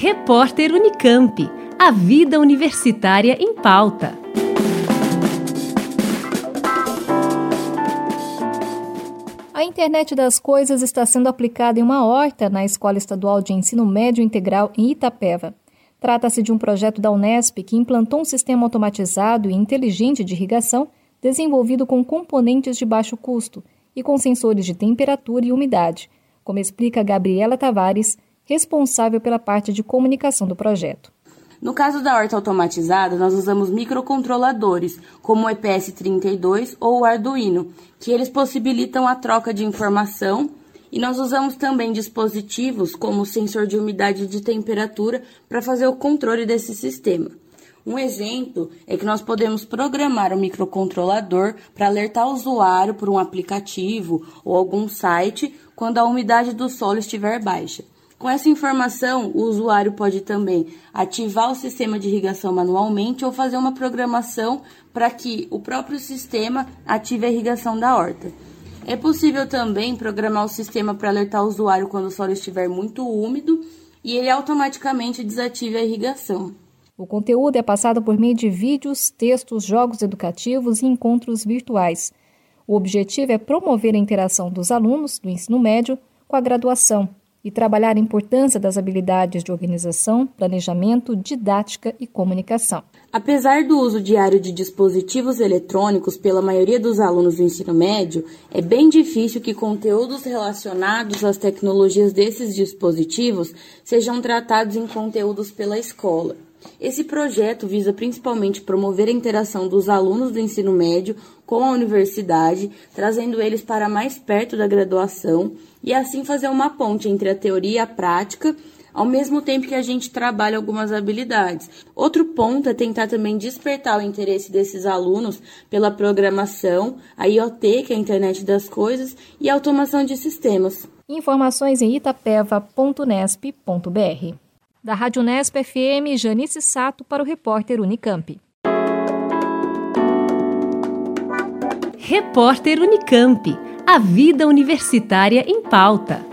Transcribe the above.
Repórter Unicamp. A vida universitária em pauta. A internet das coisas está sendo aplicada em uma horta na Escola Estadual de Ensino Médio Integral em Itapeva. Trata-se de um projeto da Unesp que implantou um sistema automatizado e inteligente de irrigação desenvolvido com componentes de baixo custo e com sensores de temperatura e umidade, como explica Gabriela Tavares, responsável pela parte de comunicação do projeto. No caso da horta automatizada, nós usamos microcontroladores, como o EPS32 ou o Arduino, que eles possibilitam a troca de informação e nós usamos também dispositivos como o sensor de umidade e de temperatura para fazer o controle desse sistema. Um exemplo é que nós podemos programar o um microcontrolador para alertar o usuário por um aplicativo ou algum site quando a umidade do solo estiver baixa. Com essa informação, o usuário pode também ativar o sistema de irrigação manualmente ou fazer uma programação para que o próprio sistema ative a irrigação da horta. É possível também programar o sistema para alertar o usuário quando o solo estiver muito úmido e ele automaticamente desative a irrigação. O conteúdo é passado por meio de vídeos, textos, jogos educativos e encontros virtuais. O objetivo é promover a interação dos alunos do ensino médio com a graduação e trabalhar a importância das habilidades de organização, planejamento, didática e comunicação. Apesar do uso diário de dispositivos eletrônicos pela maioria dos alunos do ensino médio, é bem difícil que conteúdos relacionados às tecnologias desses dispositivos sejam tratados em conteúdos pela escola. Esse projeto visa principalmente promover a interação dos alunos do ensino médio com a universidade, trazendo eles para mais perto da graduação e assim fazer uma ponte entre a teoria e a prática, ao mesmo tempo que a gente trabalha algumas habilidades. Outro ponto é tentar também despertar o interesse desses alunos pela programação, a IoT, que é a internet das coisas, e a automação de sistemas. Informações em itapeva.nesp.br. Da Rádio Nesp FM, Janice Sato para o repórter Unicamp. Repórter Unicamp. A vida universitária em pauta.